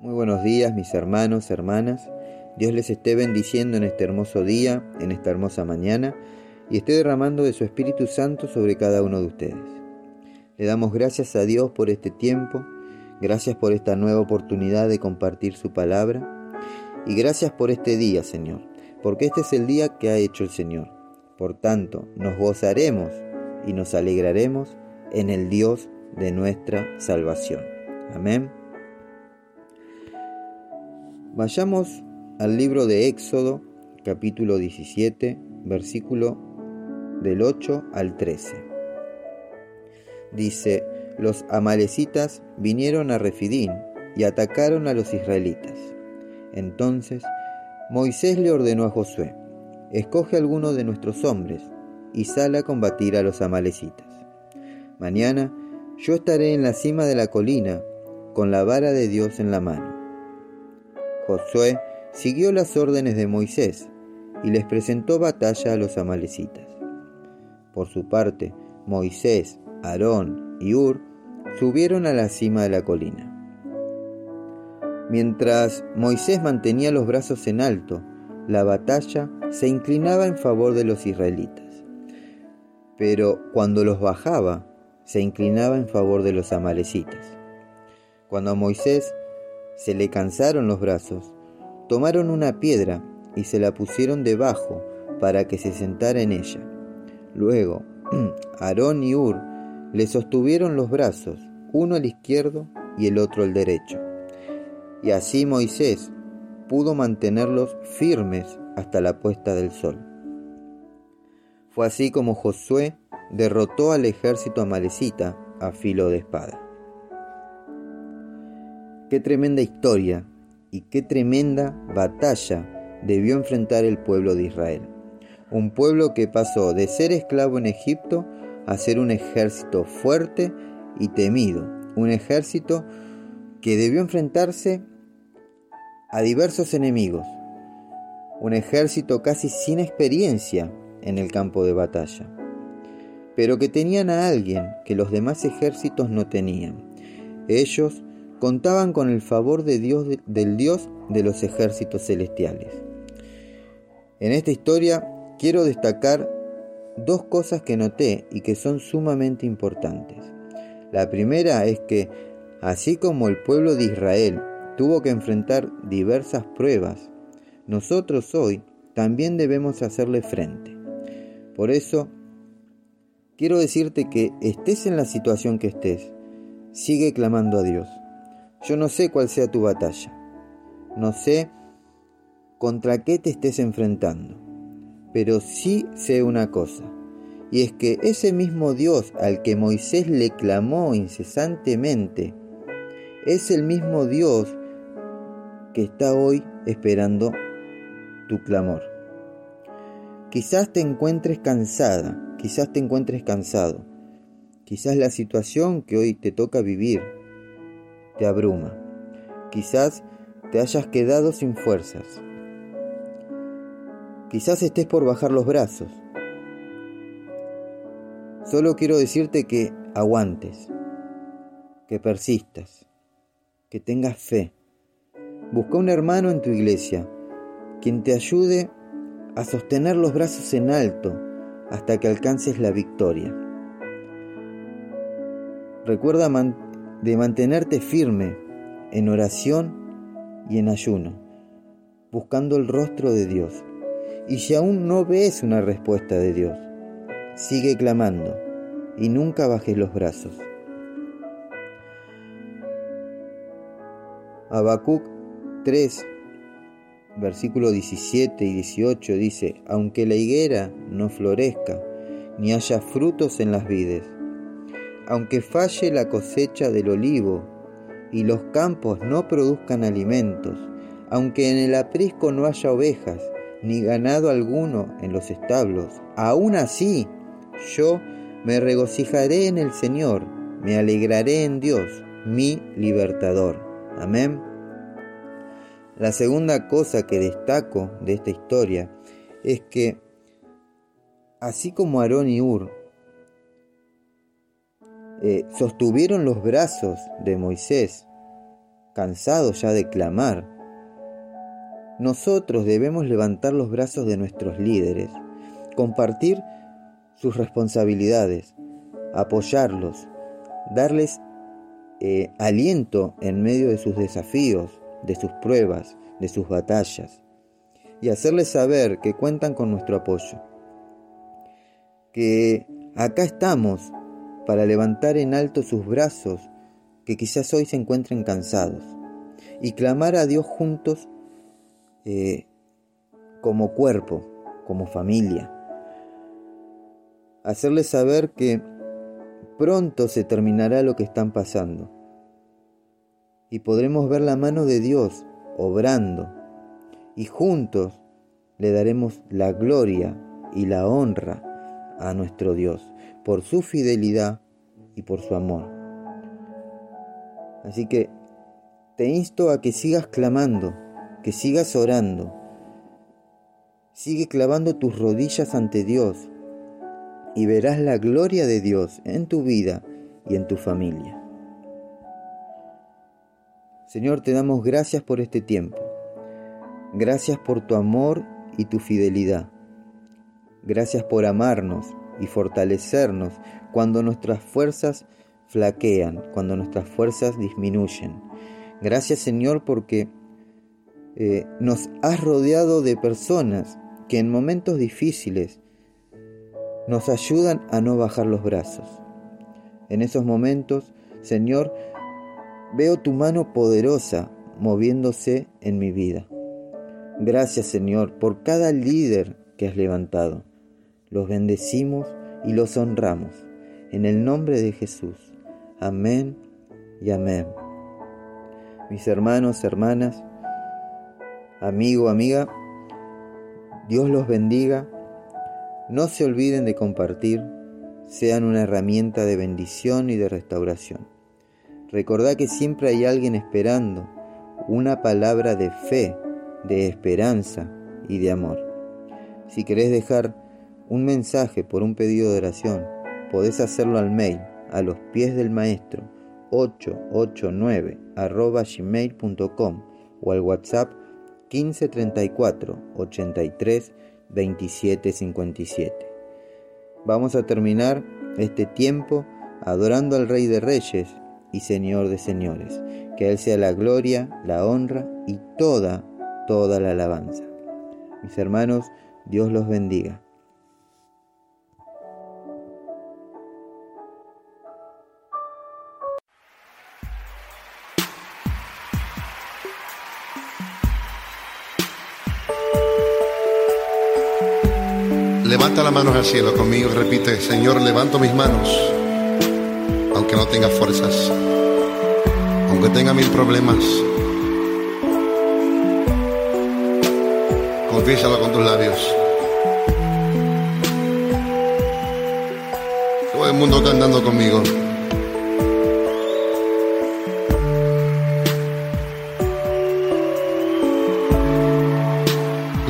Muy buenos días mis hermanos, hermanas. Dios les esté bendiciendo en este hermoso día, en esta hermosa mañana, y esté derramando de su Espíritu Santo sobre cada uno de ustedes. Le damos gracias a Dios por este tiempo, gracias por esta nueva oportunidad de compartir su palabra, y gracias por este día, Señor, porque este es el día que ha hecho el Señor. Por tanto, nos gozaremos y nos alegraremos en el Dios de nuestra salvación. Amén. Vayamos al libro de Éxodo, capítulo 17, versículo del 8 al 13. Dice, los amalecitas vinieron a Refidín y atacaron a los israelitas. Entonces Moisés le ordenó a Josué, escoge alguno de nuestros hombres y sal a combatir a los amalecitas. Mañana yo estaré en la cima de la colina con la vara de Dios en la mano Josué siguió las órdenes de Moisés y les presentó batalla a los amalecitas. Por su parte, Moisés, Aarón y Ur subieron a la cima de la colina. Mientras Moisés mantenía los brazos en alto, la batalla se inclinaba en favor de los israelitas. Pero cuando los bajaba, se inclinaba en favor de los amalecitas. Cuando Moisés se le cansaron los brazos, tomaron una piedra y se la pusieron debajo para que se sentara en ella. Luego, Aarón y Ur le sostuvieron los brazos, uno al izquierdo y el otro al derecho. Y así Moisés pudo mantenerlos firmes hasta la puesta del sol. Fue así como Josué derrotó al ejército amalecita a filo de espada. Qué tremenda historia y qué tremenda batalla debió enfrentar el pueblo de Israel. Un pueblo que pasó de ser esclavo en Egipto a ser un ejército fuerte y temido. Un ejército que debió enfrentarse a diversos enemigos. Un ejército casi sin experiencia en el campo de batalla. Pero que tenían a alguien que los demás ejércitos no tenían. Ellos contaban con el favor de Dios, del Dios de los ejércitos celestiales. En esta historia quiero destacar dos cosas que noté y que son sumamente importantes. La primera es que, así como el pueblo de Israel tuvo que enfrentar diversas pruebas, nosotros hoy también debemos hacerle frente. Por eso, quiero decirte que estés en la situación que estés, sigue clamando a Dios. Yo no sé cuál sea tu batalla. No sé contra qué te estés enfrentando. Pero sí sé una cosa. Y es que ese mismo Dios al que Moisés le clamó incesantemente, es el mismo Dios que está hoy esperando tu clamor. Quizás te encuentres cansada, quizás te encuentres cansado, quizás la situación que hoy te toca vivir te abruma. Quizás te hayas quedado sin fuerzas. Quizás estés por bajar los brazos. Solo quiero decirte que aguantes, que persistas, que tengas fe. Busca un hermano en tu iglesia, quien te ayude a sostener los brazos en alto hasta que alcances la victoria. Recuerda mantener de mantenerte firme en oración y en ayuno, buscando el rostro de Dios. Y si aún no ves una respuesta de Dios, sigue clamando y nunca bajes los brazos. Habacuc 3, versículo 17 y 18 dice, aunque la higuera no florezca, ni haya frutos en las vides, aunque falle la cosecha del olivo y los campos no produzcan alimentos, aunque en el aprisco no haya ovejas, ni ganado alguno en los establos, aún así yo me regocijaré en el Señor, me alegraré en Dios, mi libertador. Amén. La segunda cosa que destaco de esta historia es que, así como Aarón y Ur eh, sostuvieron los brazos de Moisés cansados ya de clamar. Nosotros debemos levantar los brazos de nuestros líderes, compartir sus responsabilidades, apoyarlos, darles eh, aliento en medio de sus desafíos, de sus pruebas, de sus batallas, y hacerles saber que cuentan con nuestro apoyo, que acá estamos para levantar en alto sus brazos que quizás hoy se encuentren cansados y clamar a Dios juntos eh, como cuerpo, como familia. Hacerles saber que pronto se terminará lo que están pasando y podremos ver la mano de Dios obrando y juntos le daremos la gloria y la honra a nuestro Dios por su fidelidad y por su amor. Así que te insto a que sigas clamando, que sigas orando. Sigue clavando tus rodillas ante Dios y verás la gloria de Dios en tu vida y en tu familia. Señor, te damos gracias por este tiempo. Gracias por tu amor y tu fidelidad. Gracias por amarnos y fortalecernos cuando nuestras fuerzas flaquean, cuando nuestras fuerzas disminuyen. Gracias Señor porque eh, nos has rodeado de personas que en momentos difíciles nos ayudan a no bajar los brazos. En esos momentos, Señor, veo tu mano poderosa moviéndose en mi vida. Gracias Señor por cada líder que has levantado. Los bendecimos y los honramos. En el nombre de Jesús. Amén y amén. Mis hermanos, hermanas, amigo, amiga, Dios los bendiga. No se olviden de compartir, sean una herramienta de bendición y de restauración. Recordá que siempre hay alguien esperando una palabra de fe de esperanza y de amor. Si querés dejar un mensaje por un pedido de oración, podés hacerlo al mail a los pies del maestro 889 arroba gmail.com o al WhatsApp 1534 83 27 57. Vamos a terminar este tiempo adorando al Rey de Reyes y Señor de Señores. Que Él sea la gloria, la honra y toda toda la alabanza. Mis hermanos, Dios los bendiga. Levanta las manos al cielo conmigo, repite, Señor, levanto mis manos, aunque no tenga fuerzas, aunque tenga mil problemas Confiésalo con tus labios. Todo el mundo cantando conmigo.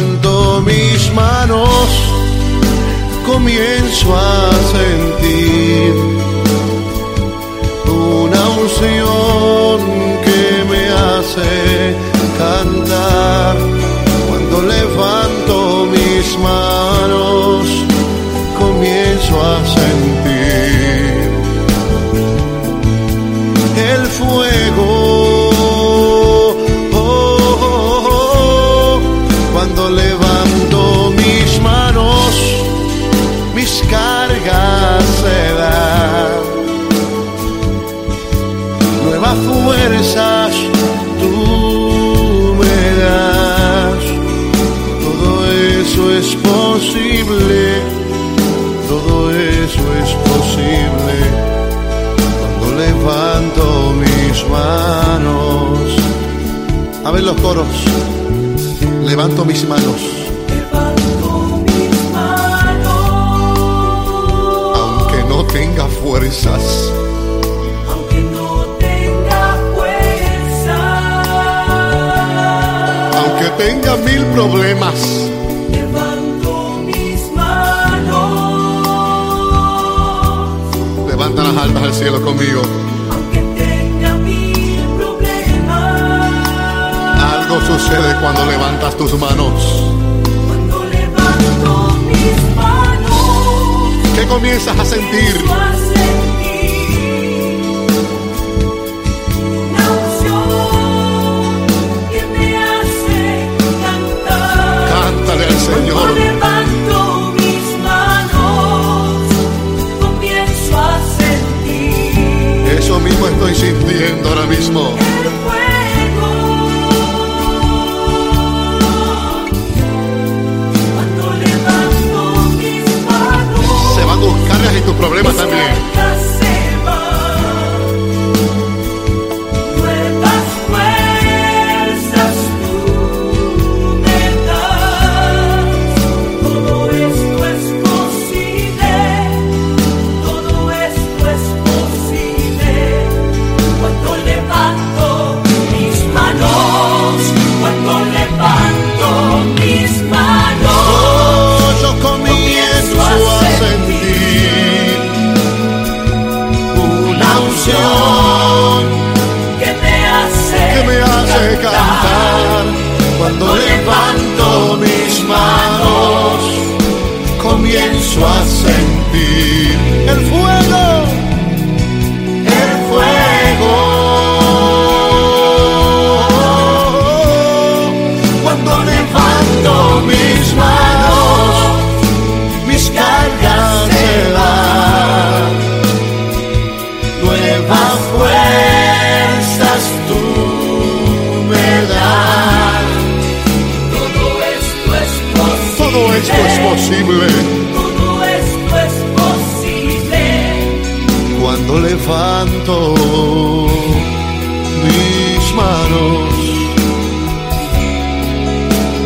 levanto mis manos, comienzo a sentir una unción que me hace cantar. Levanto mis manos, A ver los coros. Levanto mis manos. Levanto mis manos, Aunque no tenga fuerzas. aunque no tenga fuerza. Aunque tenga mil problemas. Levanto mis manos, Levanta las almas al cielo conmigo. Sucede cuando levantas tus manos. Cuando levanto mis manos, ¿Qué comienzas a sentir? Que me hace, que me hace cantar. Cuando levanto mis manos, comienzo a sentir el fuego, cuando levanto mis manos.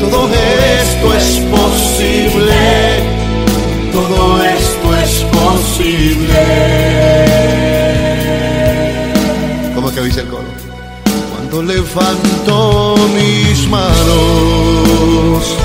Todo esto es posible. Todo esto es posible. ¿Cómo que dice el coro? Cuando levanto mis manos.